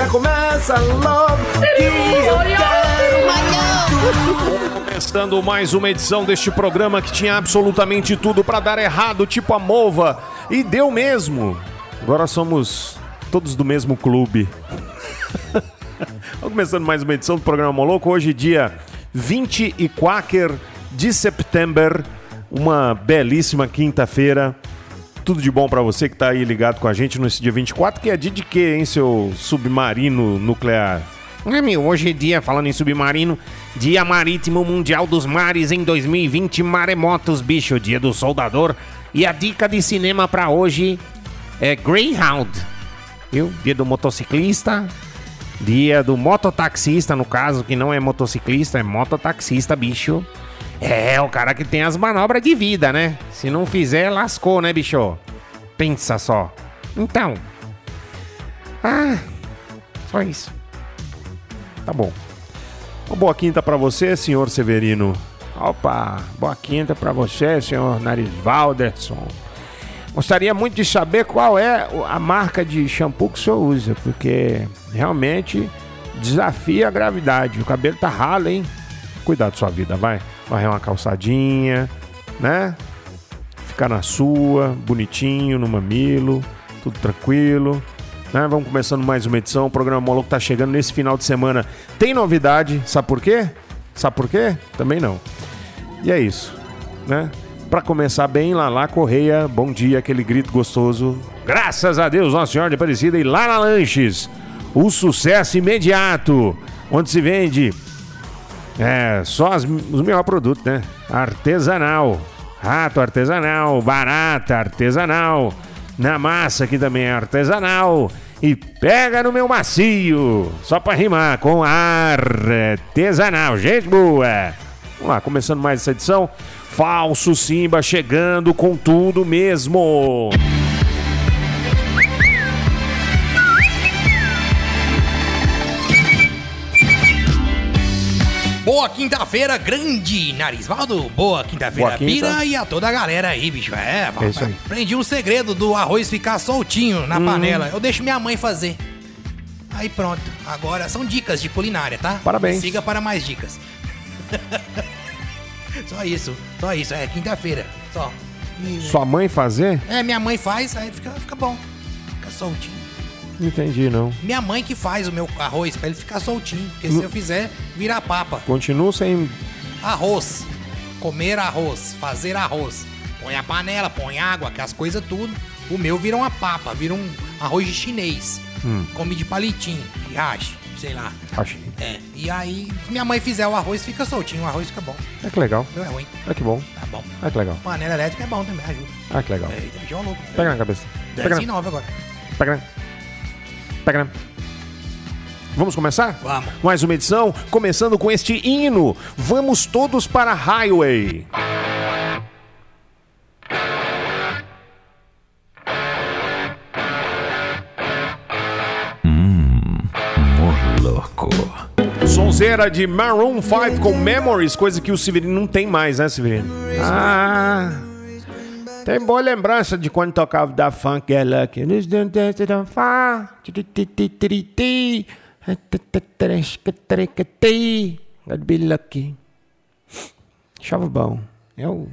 gargalhar. Começa logo que eu quero muito. Começando mais uma edição deste programa que tinha absolutamente tudo pra dar errado, tipo a Mova. E deu mesmo. Agora somos todos do mesmo clube. Vamos começando mais uma edição do programa Moloco. Hoje, dia 24 de setembro, uma belíssima quinta-feira. Tudo de bom pra você que tá aí ligado com a gente nesse dia 24, que é dia de quê, hein, seu submarino nuclear? É, meu, hoje é dia, falando em submarino, Dia Marítimo Mundial dos Mares em 2020, Maremotos, bicho, dia do soldador. E a dica de cinema pra hoje é Greyhound, viu? Dia do motociclista, dia do mototaxista, no caso, que não é motociclista, é mototaxista, bicho. É, o cara que tem as manobras de vida, né? Se não fizer, lascou, né, bicho? Pensa só. Então. Ah, só isso. Tá bom. Uma boa quinta pra você, senhor Severino. Opa, boa quinta pra você, senhor Narisvalderson. Gostaria muito de saber qual é a marca de shampoo que o senhor usa, porque realmente desafia a gravidade. O cabelo tá ralo, hein? Cuidar da sua vida, vai. Varrer uma calçadinha, né? Ficar na sua, bonitinho, no mamilo, tudo tranquilo. Né? Vamos começando mais uma edição. O programa Moloco tá chegando nesse final de semana. Tem novidade, sabe por quê? Sabe por quê? Também não. E é isso, né? Pra começar bem, lá Correia, bom dia, aquele grito gostoso. Graças a Deus, Nossa Senhora de Aparecida e lá na Lanches, o sucesso imediato, onde se vende é, só as- os melhores produtos, né? Artesanal. Rato artesanal, barata artesanal. Na massa aqui também é artesanal. E pega no meu macio. Só pra rimar com artesanal. Gente boa. Vamos lá, começando mais essa edição. Falso Simba chegando com tudo mesmo. Boa quinta-feira, grande Narisvaldo. Boa quinta-feira, quinta. Bira e a toda a galera aí, bicho. É, É isso aí. Hum. aprendi um segredo do arroz ficar soltinho na panela. Eu deixo minha mãe fazer. Aí pronto. Agora são dicas de culinária, tá? Parabéns. Siga para mais dicas. só isso, só isso. É quinta-feira, só. E- Sua mãe fazer? É, minha mãe faz, aí fica, fica bom. Fica soltinho. Não entendi, não. Minha mãe que faz o meu arroz pra ele ficar soltinho. Porque se eu fizer, vira papa. Continuo sem. Arroz. Comer arroz. Fazer arroz. Põe a panela, põe água, que as coisas tudo. O meu vira uma papa, vira um arroz de chinês. Come de palitinho, de hash, sei lá. Acho. É. E aí, se minha mãe fizer o arroz, fica soltinho. O arroz fica bom. É que legal. O meu é ruim. É que bom. Tá bom. É que legal. Panela elétrica é bom também, ajuda. É que legal. Eita, bicho é um louco. Pega na cabeça. Pega 10 e na. 9 agora. Pega na. Pega. Vamos começar? Vamos. Mais uma edição, começando com este hino. Vamos todos para a Highway. Louco. Sonzeira de Maroon 5 com Memories, coisa que o Severino não tem mais, né, Severino? Ah, tem boa lembrança de quando tocava da funk é lucky. Achava bom. Eu,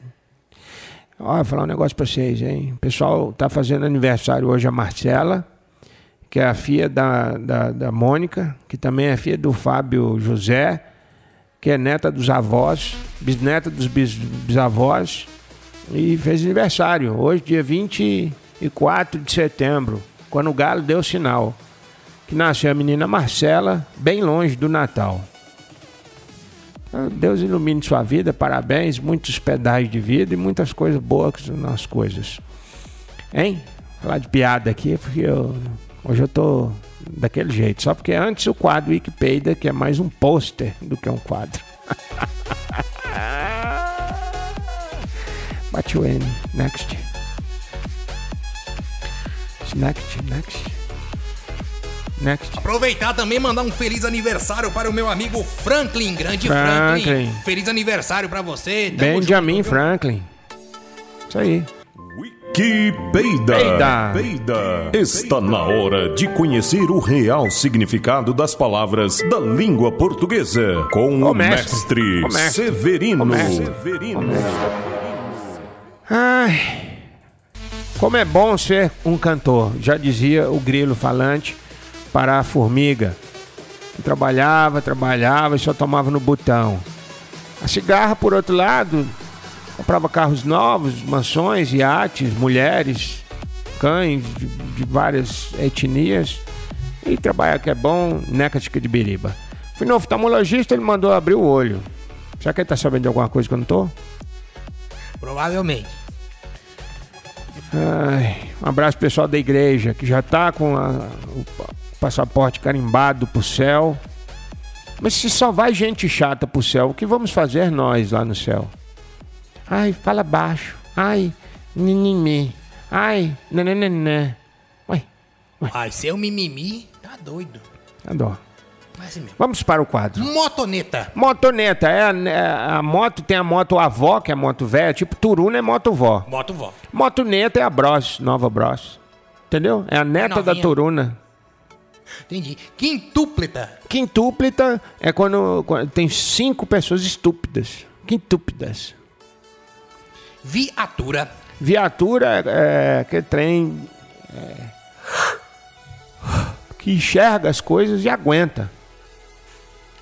Ó, vou falar um negócio pra vocês, hein? O pessoal tá fazendo aniversário hoje a Marcela, que é a filha da, da, da Mônica, que também é filha do Fábio José, que é neta dos avós, bisneta dos bis, bisavós, e fez aniversário hoje, dia 24 de setembro, quando o galo deu sinal. Que nasceu a menina Marcela, bem longe do Natal. Ah, Deus ilumine sua vida, parabéns, muitos pedais de vida e muitas coisas boas nas coisas. Hein? Falar de piada aqui, porque eu, hoje eu tô daquele jeito. Só porque antes o quadro Wikipedia, que é mais um pôster do que um quadro. Bate o N. Next. Next, next. Next. Aproveitar também e mandar um feliz aniversário para o meu amigo Franklin, grande Franklin. Franklin. Feliz aniversário para você. Tamo Benjamin junto? Franklin. Isso aí. Que peida, Peida. peida. Está na hora de conhecer o real significado das palavras da língua portuguesa com Ô, o mestre. mestre, Ô, mestre. Severino. Ô, mestre. Ai, como é bom ser um cantor, já dizia o grilo falante para a formiga. Trabalhava, trabalhava e só tomava no botão. A cigarra, por outro lado, comprava carros novos, mansões, iates, mulheres, cães de, de várias etnias. E trabalhar que é bom, neca de biriba. Fui no oftalmologista, ele mandou abrir o olho. Será que ele tá sabendo de alguma coisa que eu não tô? Provavelmente. Ai, um abraço pessoal da igreja que já tá com a- o pa- passaporte carimbado pro céu. Mas se só vai gente chata pro céu, o que vamos fazer nós lá no céu? Ai, fala baixo. Ai, ninimi. Ai, nananana. Ué, Ai, seu mimimi tá doido. adoro. Assim. Vamos para o quadro. Motoneta. Motoneta, é a, é a moto, tem a moto avó, que é a moto velha, tipo Turuna é moto vó. Moto vó. Motoneta é a Bros, nova Bros. Entendeu? É a neta da novinha. Turuna. Entendi. Quintúpleta. Quintúplita é quando, quando tem cinco pessoas estúpidas. Quintúpidas. Viatura. Viatura é, é que trem é, que enxerga as coisas e aguenta.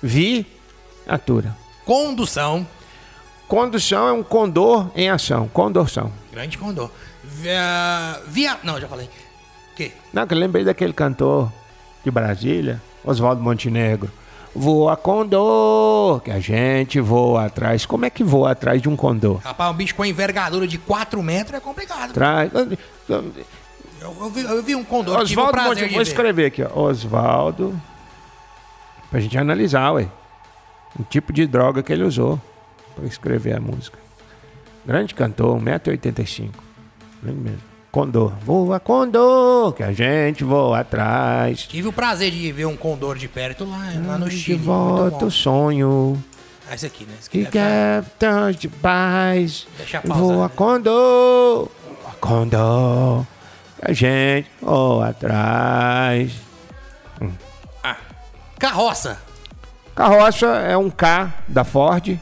Viatura. Condução. Condução é um condor em ação. Condorção. Grande condor. Via... Via... Não, já falei. Que? Não, que eu lembrei daquele cantor de Brasília, Oswaldo Montenegro. Voa condor, que a gente voa atrás. Como é que voa atrás de um condor? Rapaz, um bicho com envergadura de 4 metros é complicado. Atrás. Eu, eu vi, eu vi um condor Oswaldo de Vou ver. escrever aqui, ó. Oswaldo. Pra gente analisar, ué. O tipo de droga que ele usou pra escrever a música. Grande cantor, 1,85m. Grande mesmo. Condor. Voa condor, que a gente voa atrás. Tive o prazer de ver um condor de perto lá, lá no De Chile. muito volta o sonho. Ah, esse aqui, né? Esse aqui Que quer tanto de paz. Deixa pausar, Voa né? condor. Voa condor. Que a gente voa atrás. Carroça. Carroça é um K da Ford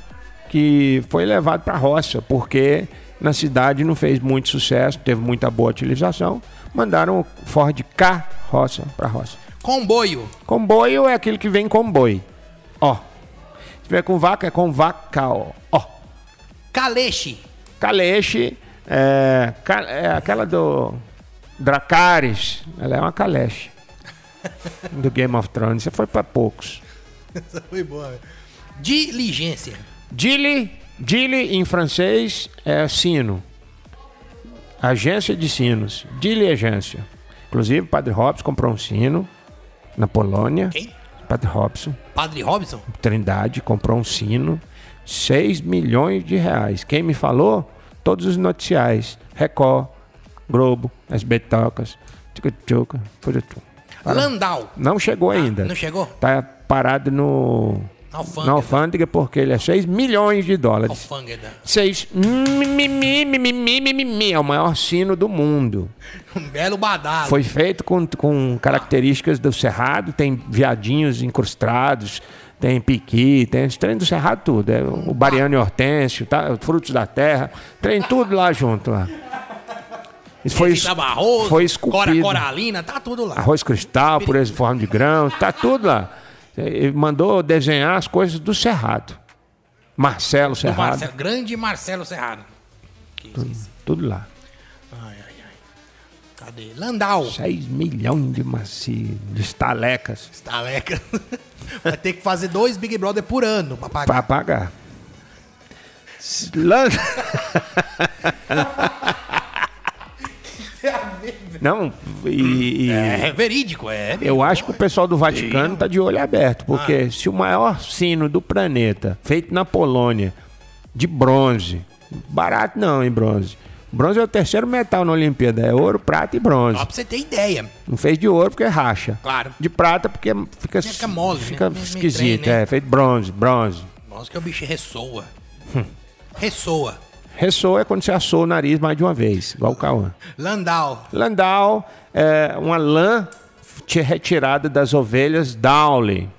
que foi levado para roça porque na cidade não fez muito sucesso, teve muita boa utilização. Mandaram o Ford Carroça para roça. Comboio. Comboio é aquele que vem com boi. Ó. Se tiver com vaca, é com vaca, ó. Ó. Caleche. Caleche é, é aquela do Dracarys. Ela é uma caleche. do Game of Thrones. Você foi para poucos. Essa foi boa. Diligência. Dili, Dili em francês é sino. Agência de sinos. Diligência. Inclusive, o Padre Robson comprou um sino na Polônia. Quem? Padre Robson, Padre Robson. Trindade, comprou um sino. 6 milhões de reais. Quem me falou? Todos os noticiais. Record, Globo, SBT Tocas, Tchuca Tchuca, tudo tudo. Landau. Não chegou ainda. Não chegou? Tá parado no, Alfândega. na alfândega porque ele é 6 milhões de dólares. Alfândega. 6 mimimi, é o maior sino do mundo. Um belo badalo. Foi feito com, com características do cerrado, tem viadinhos incrustados, tem piqui, tem esse trem do Cerrado tudo. É, o Bariano e Hortêncio, tá? Frutos da Terra, tem tudo lá junto lá. Foi, Esse arroz, foi cora esculpido. coralina, tá tudo lá. Arroz cristal, pureza de forma de grãos, tá tudo lá. Ele mandou desenhar as coisas do Cerrado. Marcelo Do Cerrado, Marcelo, grande Marcelo Serrado. Que isso? tudo lá. Ai, ai, ai. Cadê? Landau. 6 milhões de maci, de estalecas Estaleca. Vai ter que fazer dois Big Brother por ano pra pagar. para pagar. Lan- Não, e, e É verídico, é. eu acho que o pessoal do Vaticano tá de olho aberto, porque se o maior sino do planeta, feito na Polônia, de bronze, barato não, em bronze. Bronze é o terceiro metal na Olimpíada, é ouro, prata e bronze. Só pra você ter ideia. Não fez de ouro porque racha. Claro. De prata porque fica, Fica mole, né? fica meio esquisito. trem, né? É, feito bronze, bronze. Nossa, que o bicho ressoa. ressoa. Ressoa é quando você assou o nariz mais de uma vez, igual o Cauã. Landau. Landau é uma lã retirada das ovelhas Dowley.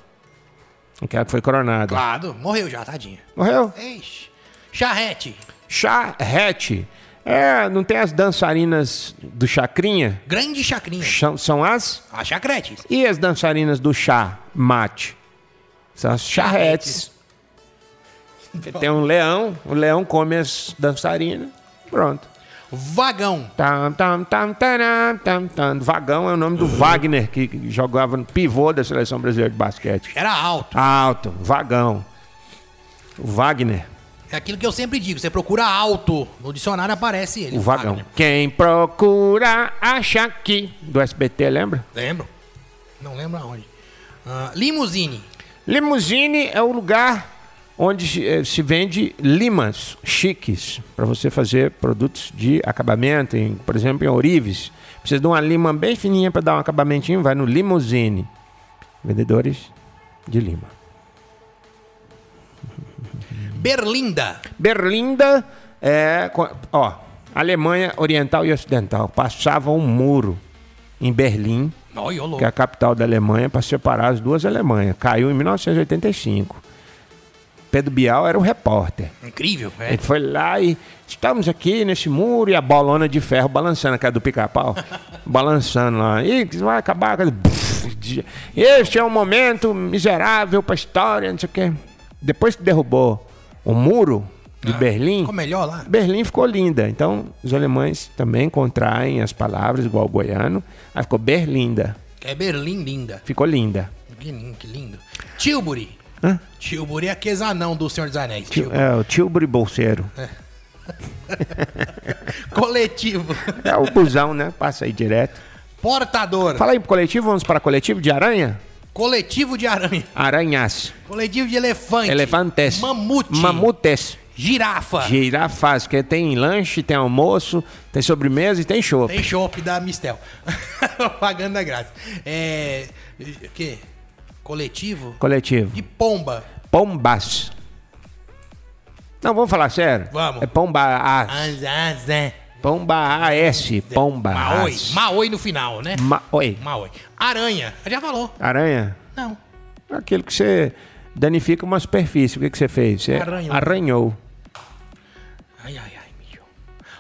Aquela que foi coronada. Claro, morreu já, tadinha. Morreu? Ixi. Charrete. Charrete. É, não tem as dançarinas do Chacrinha? Grande chacrinha. São, são as? A chacretes. E as dançarinas do chá mate? São as charretes. Tem um leão, o leão come as dançarinas. Pronto. Vagão. Tam, tam, tam, taram, tam, tam. Vagão é o nome do Wagner, que que jogava no pivô da seleção brasileira de basquete. Era alto. Alto, vagão. O Wagner, É aquilo que eu sempre digo. Você procura alto. No dicionário aparece ele. o vagão. Wagner. Quem procura acha aqui. Do SBT, lembra? Lembro. Não lembro aonde. Ah, limusine. Limusine é o lugar onde se, eh, se vende limas chiques para você fazer produtos de acabamento, em, por exemplo, em ourives. Precisa de uma lima bem fininha para dar um acabamentinho, vai no Limusine. Vendedores de lima. Berlinda. Berlinda é, ó, Alemanha Oriental e Ocidental passava um muro em Berlim, que é a capital da Alemanha, para separar as duas Alemanhas. Caiu em 1985. Pedro Bial era o repórter. Incrível. É. Ele foi lá e estamos aqui nesse muro e a bolona de ferro balançando, que é do pica-pau, balançando lá. E vai acabar. com- Este é um momento miserável para a história, não sei o quê. Depois que derrubou o muro de Berlim, Ficou melhor lá? Berlim ficou linda. Então, os alemães também contraem as palavras igual o goiano. Aí ficou Berlinda. É Berlim linda. Ficou linda. Que lindo. Que lindo. Tilbury. Hã? Tilbury é aqueles anão do Senhor dos Anéis. Tilbury. É o Tilbury Bolseiro. Coletivo. É o busão, né? Passa aí direto. Portador. Fala aí pro coletivo, vamos para coletivo de aranha? Coletivo de aranha. Aranhas. Coletivo de elefante. Elefantes. Mamute. Mamutes. Girafa. Girafas, que tem lanche, tem almoço, tem sobremesa e tem chopp. Tem chopp da Mistel. Propaganda grátis. É. O quê? Coletivo? Coletivo. De pomba. Pombas. Não, vamos falar sério? Vamos. É pomba A. Azazé. Pomba AS. Pomba Maoi. AS. Maoi no final, né? Ma Oi. Maoi. Aranha. Já falou. Aranha? Não. Aquilo que você danifica uma superfície. O que, que você fez? Você Arranhou. arranhou. Ai, ai, ai, mijo.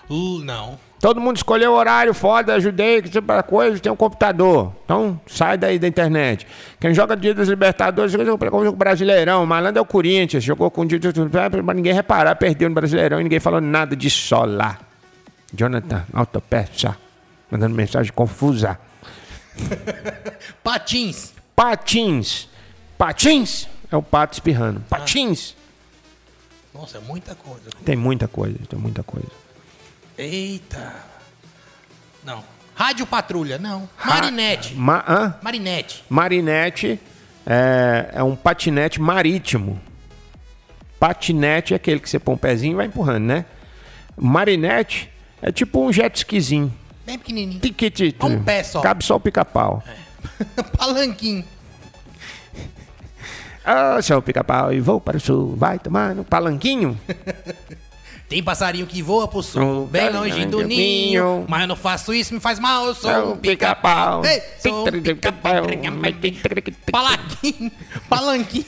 L- Não. Todo mundo escolheu o horário, foda, ajudei, que tipo de coisa, tem um computador. Então, sai daí da internet. Quem joga Dia dos Libertadores, joga o jogo Brasileirão. Malandro é o Corinthians, jogou com o Dia dos pra ninguém reparar, perdeu no Brasileirão e ninguém falou nada de solar. Jonathan, autopeça, mandando mensagem confusa. Patins. Patins. Patins é o pato espirrando. Patins. Nossa, é muita coisa. Tem muita coisa, tem muita coisa. Eita. Não. Rádio Patrulha, não. Marinete. Ma hã? Marinete. Marinete é, é um patinete marítimo. Patinete é aquele que você põe um pezinho e vai empurrando, né? Marinete é tipo um jet skizinho. Bem pequenininho. Tiquitito. Um pé só. Cabe só o pica-pau. Palanquim. Ah, seu pica-pau, e vou para o sul. Vai tomar no palanquinho. Tem passarinho que voa pro sul, bem longe do ninho. Mas eu não faço isso, me faz mal, eu sou um pica-pau. sou um pica-pau. Palanquim. Palanquim.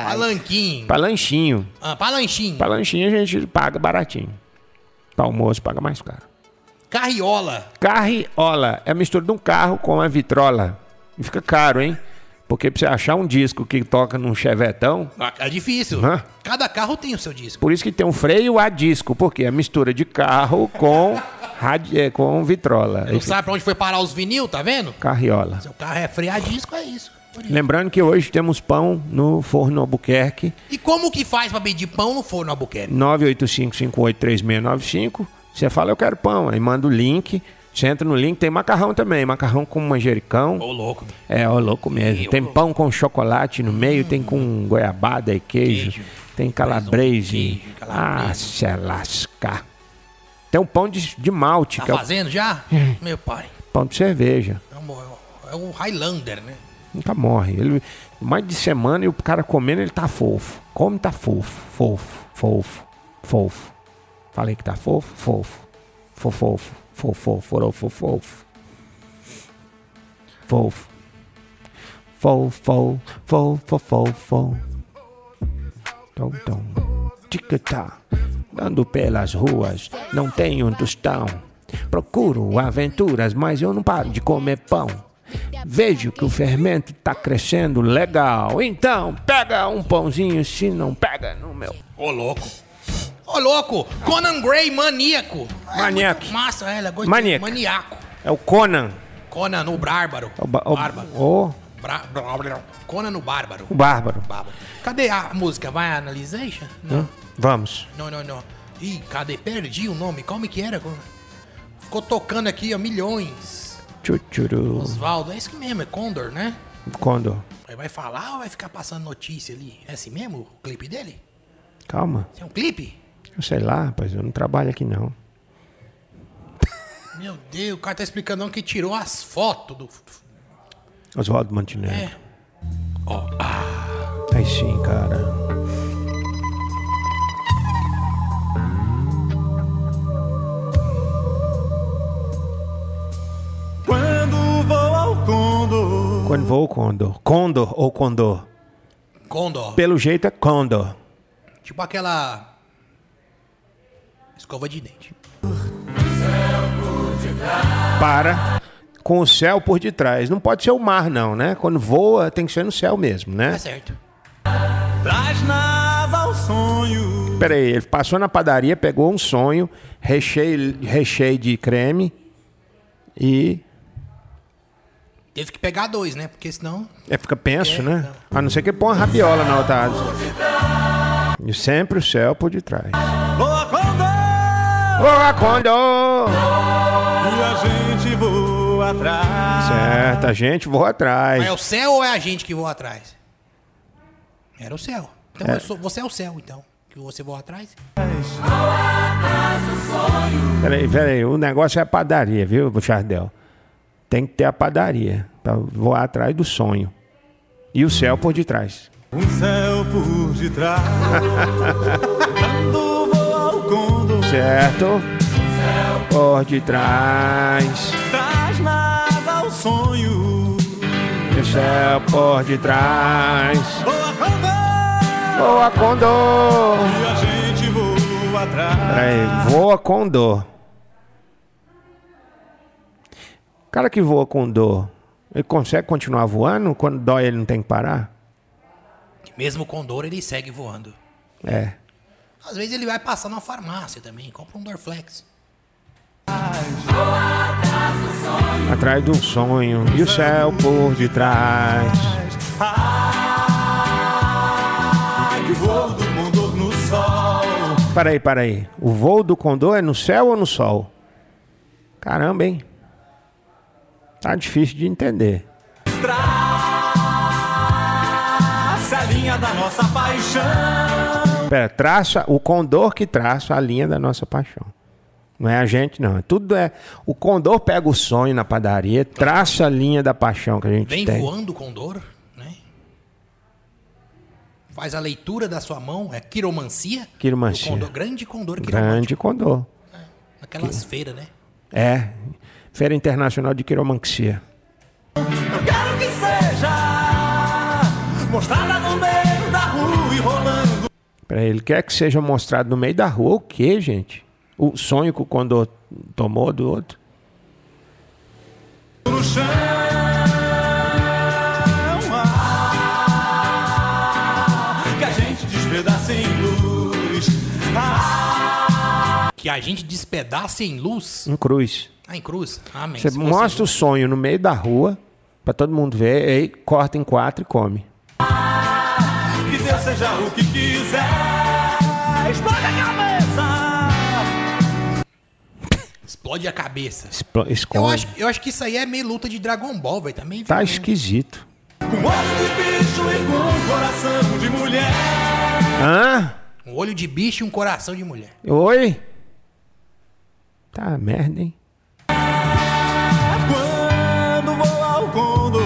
Palanquinho. Pra lanchinho. Ah, palanchinho. Pra lanchinho a gente paga baratinho. Pra almoço paga mais caro. Carriola. Carriola é a mistura de um carro com a vitrola. E fica caro, hein? Porque pra você achar um disco que toca num chevetão, Ah, É difícil. Hã? Cada carro tem o seu disco. por isso que tem um freio a disco, porque é mistura de carro com, radi- é, com vitrola. Não sabe pra onde foi parar os vinil, tá vendo? Carriola. Seu carro é freio a disco, é isso. Lembrando que hoje temos pão no forno Albuquerque, E como que faz pra pedir pão no forno Albuquerque? 985583695. Você fala, eu quero pão, aí manda o link. Você entra no link, tem macarrão também, macarrão com manjericão. Ô, louco. É, ó, louco mesmo. Tem pão com chocolate no meio, tem com goiabada e queijo, Queijo. tem calabrese. Ah, se lascar. Tem um pão de, de malte, Tá que é o fazendo já? Meu pai. pão de cerveja. É É um Highlander, né? Nunca morre. Ele, mais de semana e o cara comendo, ele tá fofo. Come, tá fofo. Fofo, fofo, fofo. Falei que tá fofo? Fofo. Fofofo, fofo, forofo, fofo. Fofo. Fofo, fofo, fofo. Tom, tom. Tic-tac. Dando pelas ruas, não tenho tostão. Procuro aventuras, mas eu não paro de comer pão. Vejo que o fermento tá crescendo legal. Então, pega um pãozinho, se não pega no meu. Ô, louco. Ô, louco. Conan Gray, maníaco. É Maníaco. muito Massa, é, ela gosta Maníaco. Maníaco. É o Conan. Conan, o bárbaro. O, ba- o, bárbaro. o, Bra- bra- bra- Conan, o bárbaro. o bárbaro. Bárbaro. Cadê a música? Vai analisation? Não. Vamos. Não, não, não. Ih, cadê? Perdi o nome. Como que era? Ficou tocando aqui, ó, milhões. Chuchuru. Osvaldo, é isso mesmo, é Condor, né? Condor. Aí vai falar ou vai ficar passando notícia ali? É assim mesmo o clipe dele? Calma. Isso é um clipe? Eu sei lá, rapaz. Eu não trabalho aqui, não. Meu Deus, o cara tá explicando não que tirou as fotos do. Oswaldo Montenegro. É. Ó, ah, Aí sim, cara. Quando vou ao Condor, Quando vou o Condor. Condor ou Condor? Condor. Pelo jeito é Condor. Tipo aquela. Escova de dente. Para com o céu por detrás. Não pode ser o mar, não, né? Quando voa, tem que ser no céu mesmo, né? Tá certo. traz na asa o sonho. Pera aí, ele passou na padaria, pegou um sonho, recheio, recheio de creme e. Teve que pegar dois, né? Porque senão. É, fica penso, É, né? A não ser que põe uma rabiola na outra asa. E sempre o céu por detrás. Voa, Condor! E a gente voa atrás. Certo, a gente voa atrás. É o céu ou é a gente que voa atrás? Era o céu. Então eu sou- você é o céu, então. Que você voa atrás? Peraí, peraí, o negócio é a padaria, viu, Chardel? Tem que ter a padaria pra voar atrás do sonho. E o céu por detrás. Um céu por detrás. Certo? Por detrás. traz na asa o sonho. O céu por detrás. Boa Condor! Voa Condor. E a gente voa atrás. Peraí, voa com dor. O cara que voa com dor, ele consegue continuar voando? Quando dói, ele não tem que parar? Mesmo com dor, ele segue voando. É. Às vezes ele vai passar na farmácia também, compra um Dorflex. Atrás um sonho e o céu por detrás. Ai, que voo do Condor no sol. Peraí, peraí. O voo do condor é no céu ou no sol? Caramba, hein? Tá difícil de entender. Traça a linha da nossa paixão. Pera, traça o condor que traça a linha da nossa paixão. Não é a gente, não. É Tudo é. O condor pega o sonho na padaria, traça a linha da paixão que a gente Vem tem. voando com dor, né? Faz a leitura da sua mão, é quiromancia. Quiromancia. O condor, grande condor quiromântico. Grande condor. Naquelas feiras, né? É. Feira Internacional de Quiromancia. Eu quero que seja mostrada no meio ele quer que seja mostrado no meio da rua o quê, gente? O sonho que o Condor tomou do outro? no chão. Ah, que a gente despedaça em luz. Ah, Que a gente despedace em luz. Em cruz. Ah, em cruz. Amém. Você mostra o sonho no meio da rua, pra todo mundo ver, aí corta em quatro e come. que Deus seja o que quiser. Explode a cabeça. Explo- Eu Esconde. acho, eu acho que isso aí é meio luta de Dragon Ball, velho. Também. Tá viu? esquisito. Com olho de bicho e com coração de mulher. Hã? Um olho de bicho e um coração de mulher. Oi? Tá merda, hein? Quando voa o condor,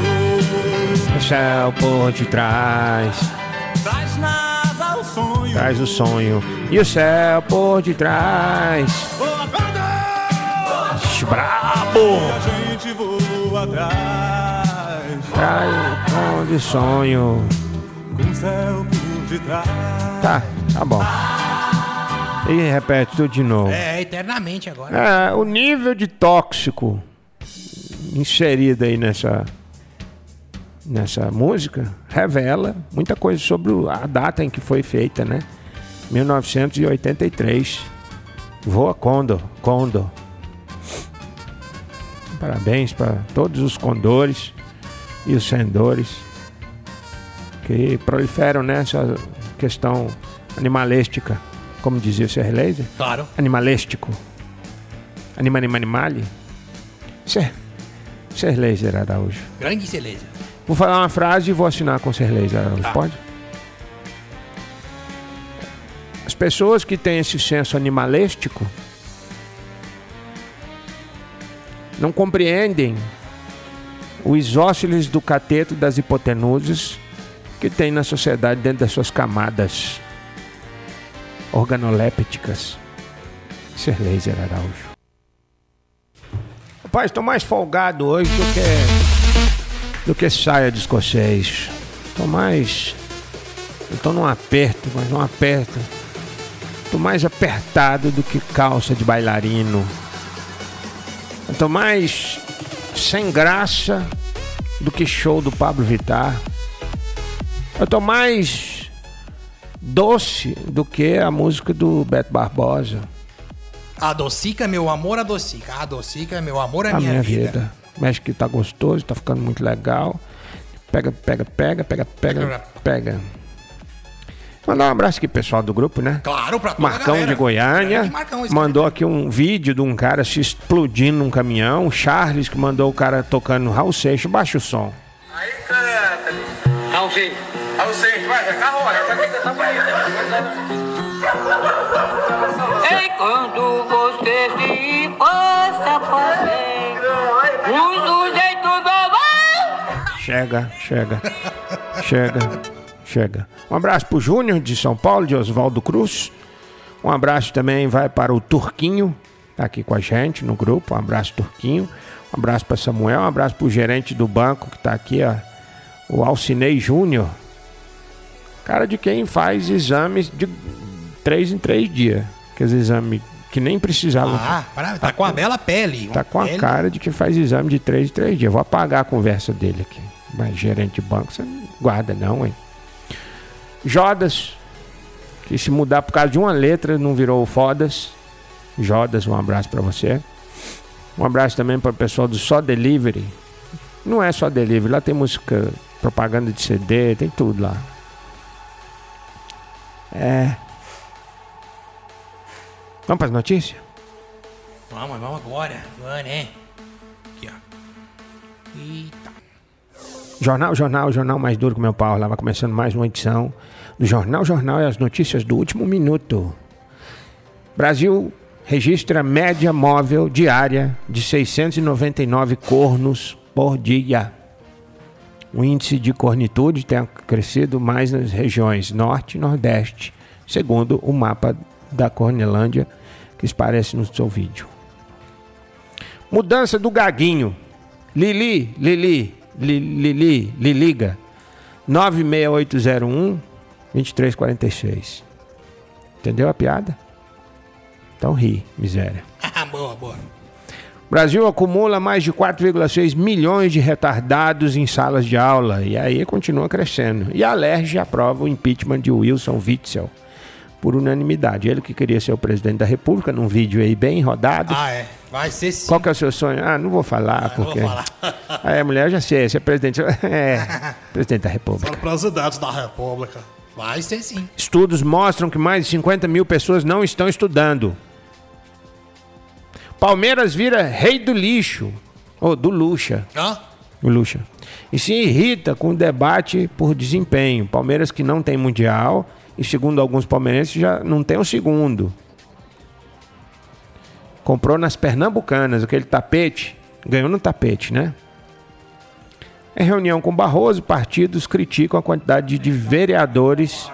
O céu por detrás, traz na asa o sonho. traz o sonho. E o céu por detrás. Ixi, Brabo! a gente voa atrás. De sonho. Com o céu por detrás. Tá, tá bom. E repete tudo de novo. É, eternamente agora. É, o nível de tóxico inserido aí nessa nessa música revela muita coisa sobre a data em que foi feita, né? 1983. Voa Condor, Condor. Parabéns para todos os condores e os sendores que proliferam nessa questão animalística, como dizia o Sr. Laser Claro. animalístico. Anima, anima, animale. Ser, ser laser Araújo. Grande excelência. Vou falar uma frase e vou assinar com ser laser Araújo. Tá. Pode? As pessoas que têm esse senso animalístico não compreendem o isósceles do cateto das hipotenuzes que tem na sociedade dentro das suas camadas organolépticas. Ser laser Araújo. Rapaz, estou mais folgado hoje do que do que saia de escocês. Tô mais. Eu tô num aperto, mas num aperto. Tô mais apertado do que calça de bailarino. Eu tô mais sem graça do que show do Pablo Vittar. Eu tô mais doce do que a música do Beto Barbosa. Adocica, meu amor, adocica. Adocica, meu amor, é a minha, minha vida. vida. Mexe que tá gostoso, tá ficando muito legal. Pega, pega, pega, pega, pega, pega. Mandar um abraço aqui pro pessoal do grupo, né? Claro, pra toda Marcão de Goiânia Marcão, mandou aqui um vídeo de um cara se explodindo num caminhão. Charles que mandou o cara tocando no Raul Seixas. Baixa o som. Aí, cara. Raul Seixas. Raul Seixas, vai, vai, carro, olha, tá tá. Ei, quando você se passa fazendo um sujeito normal. Chega, chega, chega, chega. Um abraço pro Júnior de São Paulo, de Oswaldo Cruz. Um abraço também vai para o Turquinho, tá aqui com a gente no grupo. Um abraço, Turquinho. Um abraço para Samuel. Um abraço pro gerente do banco que tá aqui, ó, o Alcinei Júnior. Cara de quem faz exames de três em três dias. Aqueles exames que nem precisavam Ah, para- tá com a bela pele. Tá com a pele- cara de que faz exame de três em três dias. Vou apagar a conversa dele aqui. Mas gerente de banco, você não guarda não, hein? Jodas, que se mudar por causa de uma letra não virou fodas. Jodas, um abraço pra você. Um abraço também para o pessoal do Só Delivery. Não é só delivery, lá tem música, propaganda de CD, tem tudo lá. É. Vamos para as notícias? Vamos, vamos agora. Agora, né? Aqui, ó. Eita. Jornal, jornal, jornal mais duro que meu pau. Lá vai começando mais uma edição do Jornal, Jornal e as notícias do último minuto. Brasil registra média móvel diária de 699 cornos por dia. O índice de cornitude tem crescido mais nas regiões norte e nordeste, segundo o mapa da Cornelândia que aparece no seu vídeo. Mudança do gaguinho. Lili, Lili, Li- Lili, Liliga. 96801 2346. Entendeu a piada? Então ri, miséria. boa, boa. O Brasil acumula mais de 4,6 milhões de retardados em salas de aula e aí continua crescendo. E a LERJ aprova o impeachment de Wilson Witzel por unanimidade. Ele que queria ser o presidente da República, num vídeo aí bem rodado. Ah, é. Vai ser sim. Qual que é o seu sonho? Ah, não vou falar, não vou porque. falar. Aí a mulher já sei, você é presidente. É, presidente da República. presidente da República. Vai ser sim. Estudos mostram que mais de 50 mil pessoas não estão estudando. Palmeiras vira rei do lixo. Ou do luxa. Hã? O luxa. E se irrita com o debate por desempenho. Palmeiras que não tem mundial e segundo alguns palmeirenses já não tem o segundo. Comprou nas Pernambucanas aquele tapete, ganhou no tapete, né? Em reunião com Barroso, partidos criticam a quantidade de vereadores,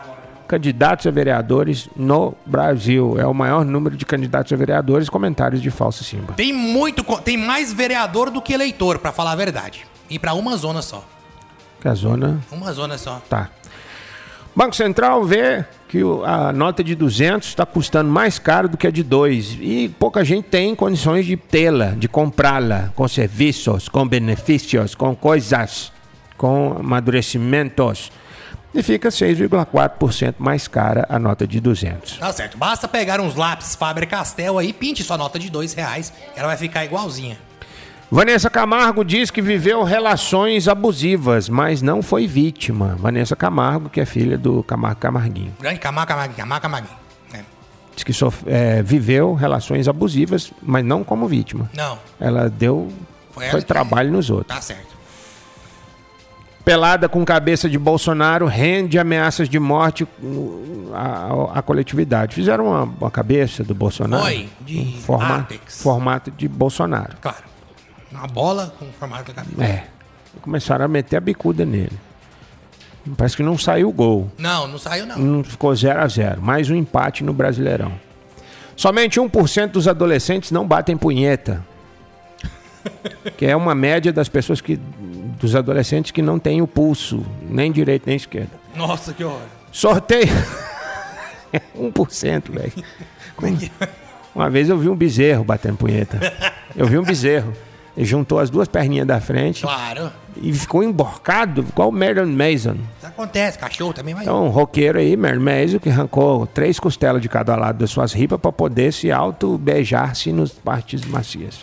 candidatos a vereadores no Brasil. É o maior número de candidatos a vereadores. Comentários de falso Simba. Tem muito. Tem mais vereador do que eleitor, pra falar a verdade. E pra uma zona só. Que a zona Uma zona só. Tá. Banco Central vê que a nota de 200 está custando mais caro do que a de 2 e pouca gente tem condições de tê-la, de comprá-la, com serviços, com benefícios, com coisas, com amadurecimentos. E fica 6,4% mais cara a nota de 200. Tá certo. Basta pegar uns lápis Faber-Castell aí, pinte sua nota de dois reais. Ela vai ficar igualzinha. Vanessa Camargo diz que viveu relações abusivas, mas não foi vítima. Vanessa Camargo, que é filha do Camargo Camarguinho. Grande Camargo, Camargo, Camargo, Camargo. É. Diz que sof- é, viveu relações abusivas, mas não como vítima. Não, Ela deu Foi foi, ela que- trabalho nos outros. tá certo. Pelada com cabeça de Bolsonaro rende ameaças de morte uh, à, à coletividade. Fizeram uma, uma cabeça do Bolsonaro. Foi, de um formato, formato de Bolsonaro. Claro. Uma bola com formato da cabeça. É. Começaram a meter a bicuda nele. Parece que não saiu o gol. Não, não saiu não. Não ficou 0 a 0 Mais um empate no Brasileirão. Somente 1% dos adolescentes não batem punheta. que é uma média das pessoas que. dos adolescentes que não têm o pulso, nem direito nem esquerda. Nossa, que horror. Sorteio. 1%, velho. É que Uma vez eu vi um bezerro batendo punheta. Eu vi um bezerro. Juntou as duas perninhas da frente Claro. e ficou emborcado, igual o Marilyn Mason. Isso acontece. Cachorro também vai. Então, um roqueiro aí, Marilyn Mason, que arrancou três costelas de cada lado das suas ripas para poder se auto-beijar-se nos partes macias.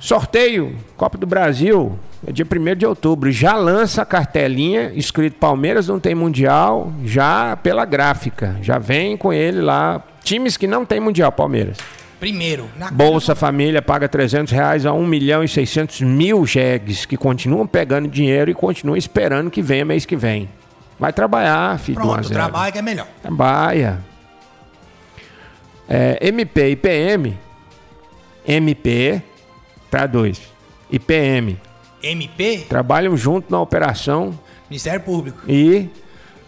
Sorteio, Copa do Brasil, é dia 1 de outubro. Já lança a cartelinha escrito Palmeiras não tem Mundial, já pela gráfica. Já vem com ele lá. Times que não tem Mundial, Palmeiras. Primeiro, na Bolsa Família paga 300 reais a 1 milhão e 600 mil jegues que continuam pegando dinheiro e continuam esperando que venha mês que vem. Vai trabalhar, filho do 1 a Pronto, 0. trabalho que é melhor. Trabalha. É, MP e PM. MP para dois. E PM. MP, Trabalham junto na operação Ministério Público, e.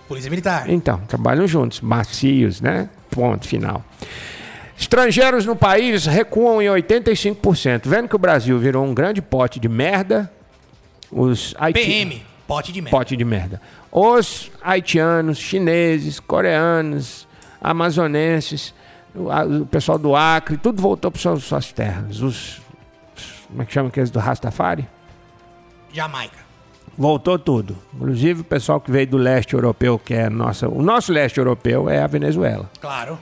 Polícia Militar. Então, trabalham juntos. Macios, né? Ponto final. Estrangeiros no país recuam em 85%. Vendo que o Brasil virou um grande pote de merda, os haiti- PM, pote de merda. pote de merda. Os haitianos, chineses, coreanos, amazonenses, o, pessoal do Acre, tudo voltou para suas, suas terras. Os, os- como é que chama aqueles do Rastafari? Jamaica. Voltou tudo. Inclusive o pessoal que veio do leste europeu, que é nossa. O nosso leste europeu é a Venezuela. Claro.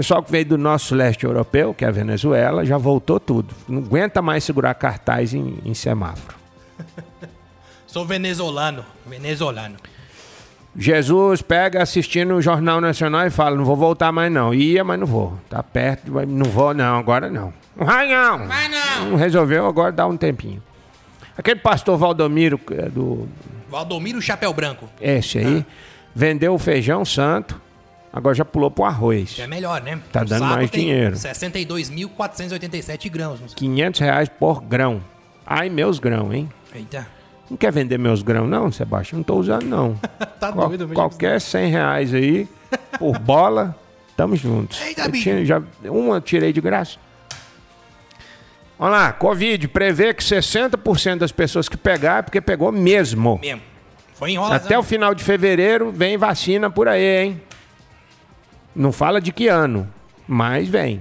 Pessoal que veio do nosso leste europeu, que é a Venezuela, já voltou tudo. Não aguenta mais segurar cartaz em, em semáforo. Sou venezuelano. Venezuelano. Jesus pega assistindo o Jornal Nacional e fala: Não vou voltar mais não. Ia, mas não vou. Tá perto, não vou não, agora não. Não vai não. Vai não. Não resolveu, agora dá um tempinho. Aquele pastor Valdomiro, é do. Valdomiro Chapéu Branco. Esse aí, vendeu o feijão santo, agora já pulou pro arroz. Que é melhor, né? Tá O dando mais dinheiro. 62.487 grãos. 500 reais por grão. Ai, meus grãos, hein? Eita. Não quer vender meus grãos, não, Sebastião? Não tô usando, não. Tá Qual- doido mesmo. qualquer 100 reais aí, por bola, tamo juntos. Eita, Eu tinha- já, uma eu tirei de graça. Vamos lá, Covid prevê que 60% das pessoas que pegar é porque pegou mesmo. Mesmo. Foi enrolação. Até o final de fevereiro vem vacina por aí, hein? Não fala de que ano, mas vem.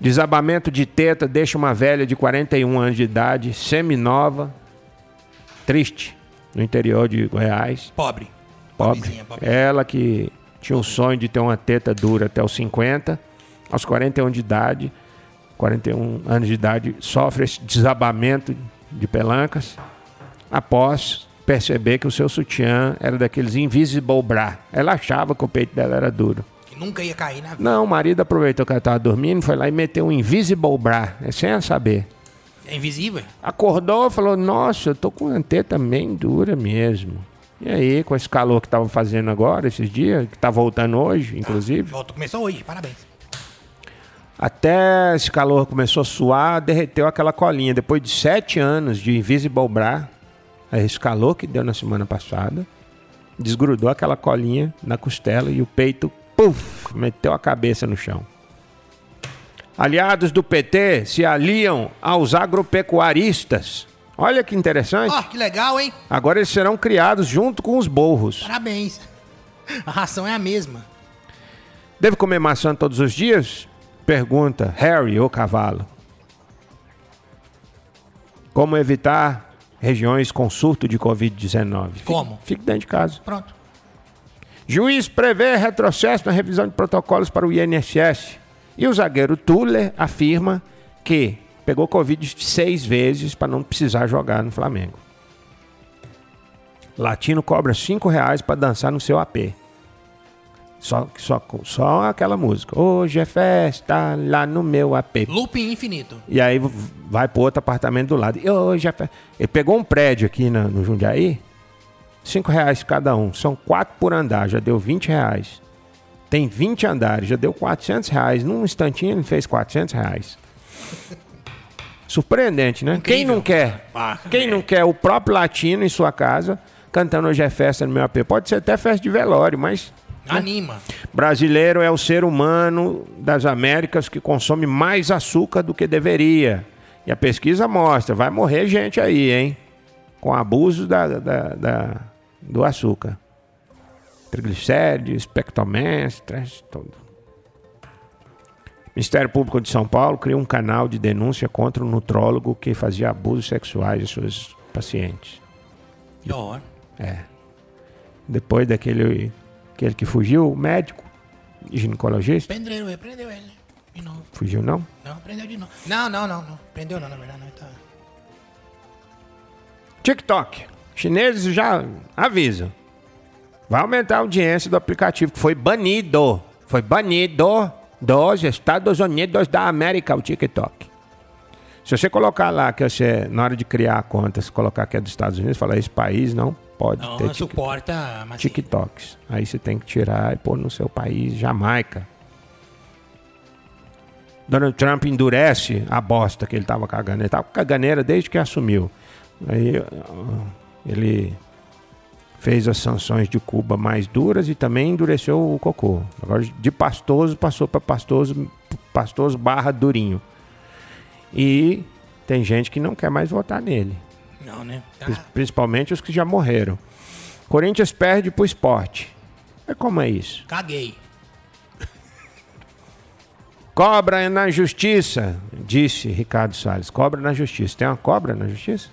Desabamento de teta deixa uma velha de 41 anos de idade, semi-nova, triste, no interior de Goiás. Pobre. Pobre. Pobrezinha, pobrezinha. Ela que tinha o sonho de ter uma teta dura até os 50, aos 41 de idade, 41 anos de idade, sofre esse desabamento de pelancas após perceber que o seu sutiã era daqueles invisible bra. Ela achava que o peito dela era duro. Que nunca ia cair na vida. Não, o marido aproveitou que ela estava dormindo, foi lá e meteu um invisible bra, é sem ela saber. É invisível. Acordou e falou: Nossa, eu tô com uma teta bem dura mesmo. E aí, com esse calor que tava fazendo agora, esses dias, que tá voltando hoje, inclusive, Volta, começou hoje, parabéns. até esse calor começou a suar, derreteu aquela colinha. Depois de sete anos de Invisible Bra, esse calor que deu na semana passada, desgrudou aquela colinha na costela e o peito, puf, meteu a cabeça no chão. Aliados do PT se aliam aos agropecuaristas. Olha que interessante. Ó, que legal, hein? Agora eles serão criados junto com os borros. Parabéns. A ração é a mesma. Deve comer maçã todos os dias? Pergunta Harry, o cavalo. Como evitar regiões com surto de Covid-19? Fique- Como? Fique dentro de casa. Pronto. Juiz prevê retrocesso na revisão de protocolos para o INSS. E o zagueiro Tuller afirma que pegou Covid seis vezes para não precisar jogar no Flamengo. Latino cobra cinco reais para dançar no seu AP. Só, só, só aquela música. Hoje é festa lá no meu AP. Looping infinito. E aí vai pro outro apartamento do lado. E hoje é fe- Ele pegou um prédio aqui na- no Jundiaí. Cinco reais cada um. São quatro por andar. Já deu 20 reais. Tem 20 andares. Já deu 400 reais. Num instantinho ele fez 400 reais. Surpreendente, né? Quem Incrível. não quer? Ah, Quem não quer o próprio latino em sua casa cantando hoje é festa no meu AP? Pode ser até festa de velório, mas Anima. Brasileiro é o ser humano das Américas que consome mais açúcar do que deveria. E a pesquisa mostra, vai morrer gente aí, hein? Com abuso da, da- da- do açúcar. Triglicérides, pectomenses, tudo. Ministério Público de São Paulo criou um canal de denúncia contra o nutrólogo que fazia abusos sexuais de seus pacientes. Que horror. Depois daquele aquele que fugiu, o médico, ginecologista, Prendeu, ele, prendeu ele. De novo. fugiu não? Não, prendeu de novo. Não, não, não, não. Prendeu não, na verdade, não. Tá. TikTok. Chineses já avisam. Vai aumentar a audiência do aplicativo que foi banido. Foi banido dos Estados Unidos da América, o TikTok. Se você colocar lá que você, na hora de criar a conta, se colocar que é dos Estados Unidos, falar esse país não pode Não, ter não suporta, mas. TikToks. Aí você tem que tirar e pôr no seu país, Jamaica. Donald Trump endurece a bosta que ele tava cagando. Ele tava com caganeira desde que assumiu. Aí ó, ele fez as sanções de Cuba mais duras e também endureceu o cocô. Agora de pastoso passou para pastoso, pastoso barra durinho. E tem gente que não quer mais votar nele. Não, né? Pri- Principalmente os que já morreram. Corinthians perde pro esporte. É como é isso? Caguei. Cobra na justiça, disse Ricardo Salles. Cobra na justiça. Tem uma cobra na justiça?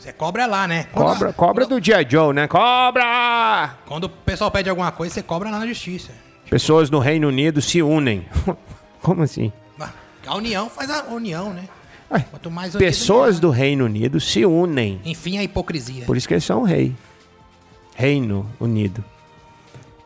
Você cobra lá, né? Quando- Cobra, cobra do dia Joe, né? Cobra! Quando o pessoal pede alguma coisa, você cobra lá na justiça. Pessoas no Reino Unido se unem. Como assim? Ah, A união faz a união, né? Quanto mais unido, Pessoas melhor. do Reino Unido se unem. Enfim, a hipocrisia. Por isso que eles são rei. Reino Unido.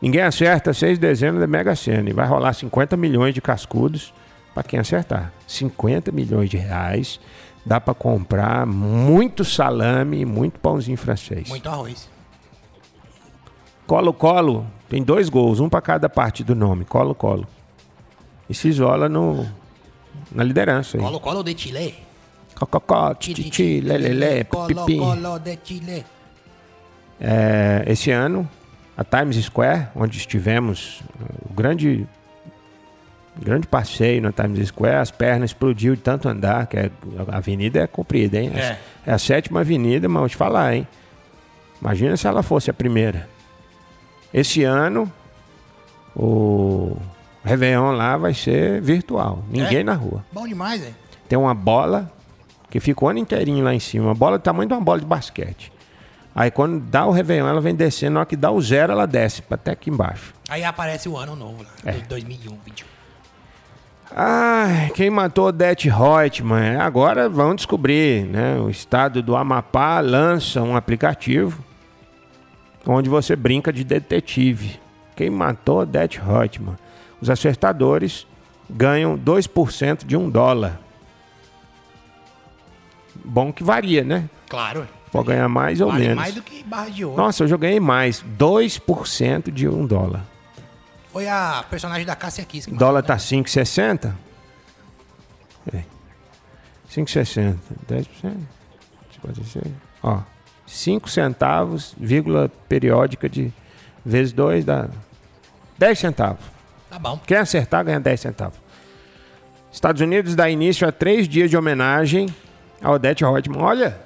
Ninguém acerta 6 dezenas da Mega Sena. E vai rolar 50 milhões de cascudos para quem acertar. 50 milhões de reais. Dá para comprar muito salame e muito pãozinho francês. Muito arroz. Colo-Colo tem dois gols, um para cada parte do nome. Colo-Colo. E se isola no, na liderança. aí. Colo, colo de Chile. Cococó, tititi, lelele, pipi. colo de Chile. É, esse ano, a Times Square, onde estivemos, o grande, grande passeio na Times Square, as pernas explodiu de tanto andar, que é- a avenida é comprida, hein? É. É a sétima avenida, mas vou te falar, hein? Imagina se ela fosse a primeira. Esse ano, o Réveillon lá vai ser virtual. Ninguém É? na rua. Bom demais, hein? Tem uma bola que fica o ano inteirinho lá em cima. Uma bola do tamanho de uma bola de basquete. Aí quando dá o Réveillon, ela vem descendo. Na hora que dá o zero, ela desce até aqui embaixo. Aí aparece o ano novo lá, É. do 2001, 21. Ai, quem matou Odete Reutemann? Agora vão descobrir, né? O estado do Amapá lança um aplicativo onde você brinca de detetive. Quem matou Odete Reutemann? Os acertadores ganham 2% de um dólar. Bom que varia, né? Claro. Pode ganhar mais ou Vale menos. mais do que barra de ouro. Nossa, eu já ganhei mais. 2% de um dólar. Foi a personagem da Cássia Kiss O dólar tá 5,60? É. 5,60. 10%. 56. Ó. 5 centavos, vírgula periódica de vezes 2 dá 10 centavos. Tá bom. Quem acertar ganha 10 centavos. Estados Unidos dá início a três dias de homenagem a Odete Reutemann. Olha!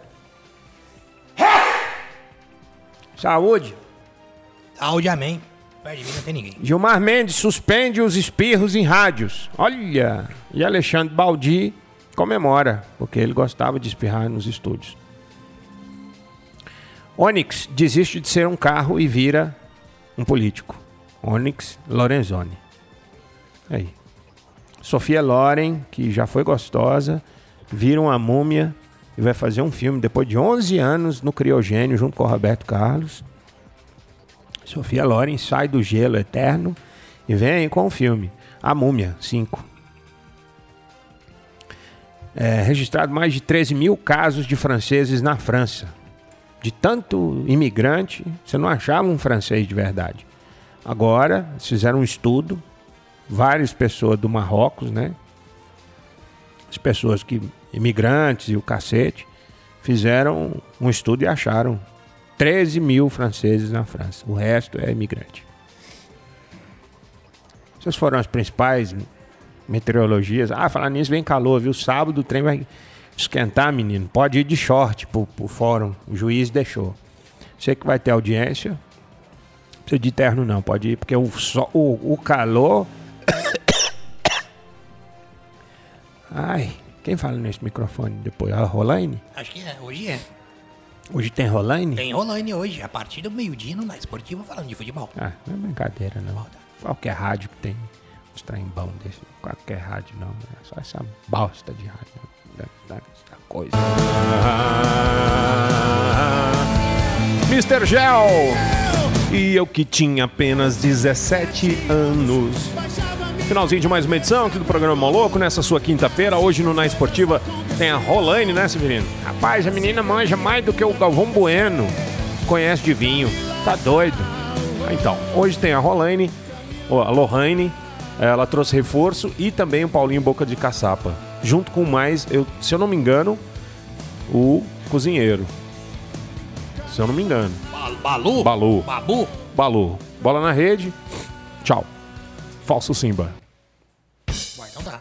Saúde! Saúde, amém. Perto de mim não tem ninguém. Gilmar Mendes suspende os espirros em rádios. Olha! E Alexandre Baldi comemora, porque ele gostava de espirrar nos estúdios. Onix desiste de ser um carro e vira um político. Onix Lorenzoni. Aí. Sofia Loren, que já foi gostosa, vira uma múmia e vai fazer um filme depois de 11 anos no criogênio junto com o Roberto Carlos. Sofia Loren sai do gelo eterno e vem com o filme A Múmia 5. É, registrado mais de 13 mil casos de franceses na França. De tanto imigrante, você não achava um francês de verdade. Agora, fizeram um estudo, várias pessoas do Marrocos, né? As pessoas que, imigrantes e o cacete, fizeram um estudo e acharam 13 mil franceses na França. O resto é imigrante. Essas foram as principais meteorologias. Ah, falar nisso, vem calor, viu? Sábado o trem vai esquentar, menino. Pode ir de short pro, pro fórum. O juiz deixou. Você que vai ter audiência, precisa de terno não, pode ir, porque o, o, o calor... Ai, quem fala nesse microfone depois? A Rolaine? Acho que é, hoje é. Hoje tem Rolaine? Tem Rolane hoje, a partir do meio-dia no Na Esportiva falando de futebol. Ah, não é brincadeira, não. Qualquer rádio que tem uns trem bom desse. Qualquer rádio, não. É só essa bosta de rádio. né? Da coisa. Mr. Gel! E eu que tinha apenas 17 anos. Finalzinho de mais uma edição aqui do programa Moloco, nessa sua quinta-feira. Hoje no Na Esportiva tem a Rolaine, né, Severino? Rapaz, a menina manja mais do que o Galvão Bueno. Conhece de vinho. Tá doido. Então, hoje tem a Rolaine, a Lohane, ela trouxe reforço e também o Paulinho Boca de Caçapa. Junto com mais, eu, se eu não me engano, o cozinheiro. Se eu não me engano. Ba- Balu? Balu. Babu? Balu. Bola na rede. Tchau. Falso Simba. Ué, então tá.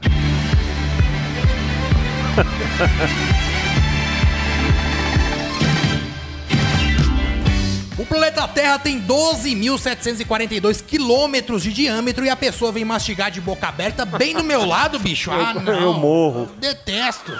O planeta Terra tem 12.742 quilômetros de diâmetro e a pessoa vem mastigar de boca aberta bem do meu lado, bicho. Ah, não. eu morro. Detesto.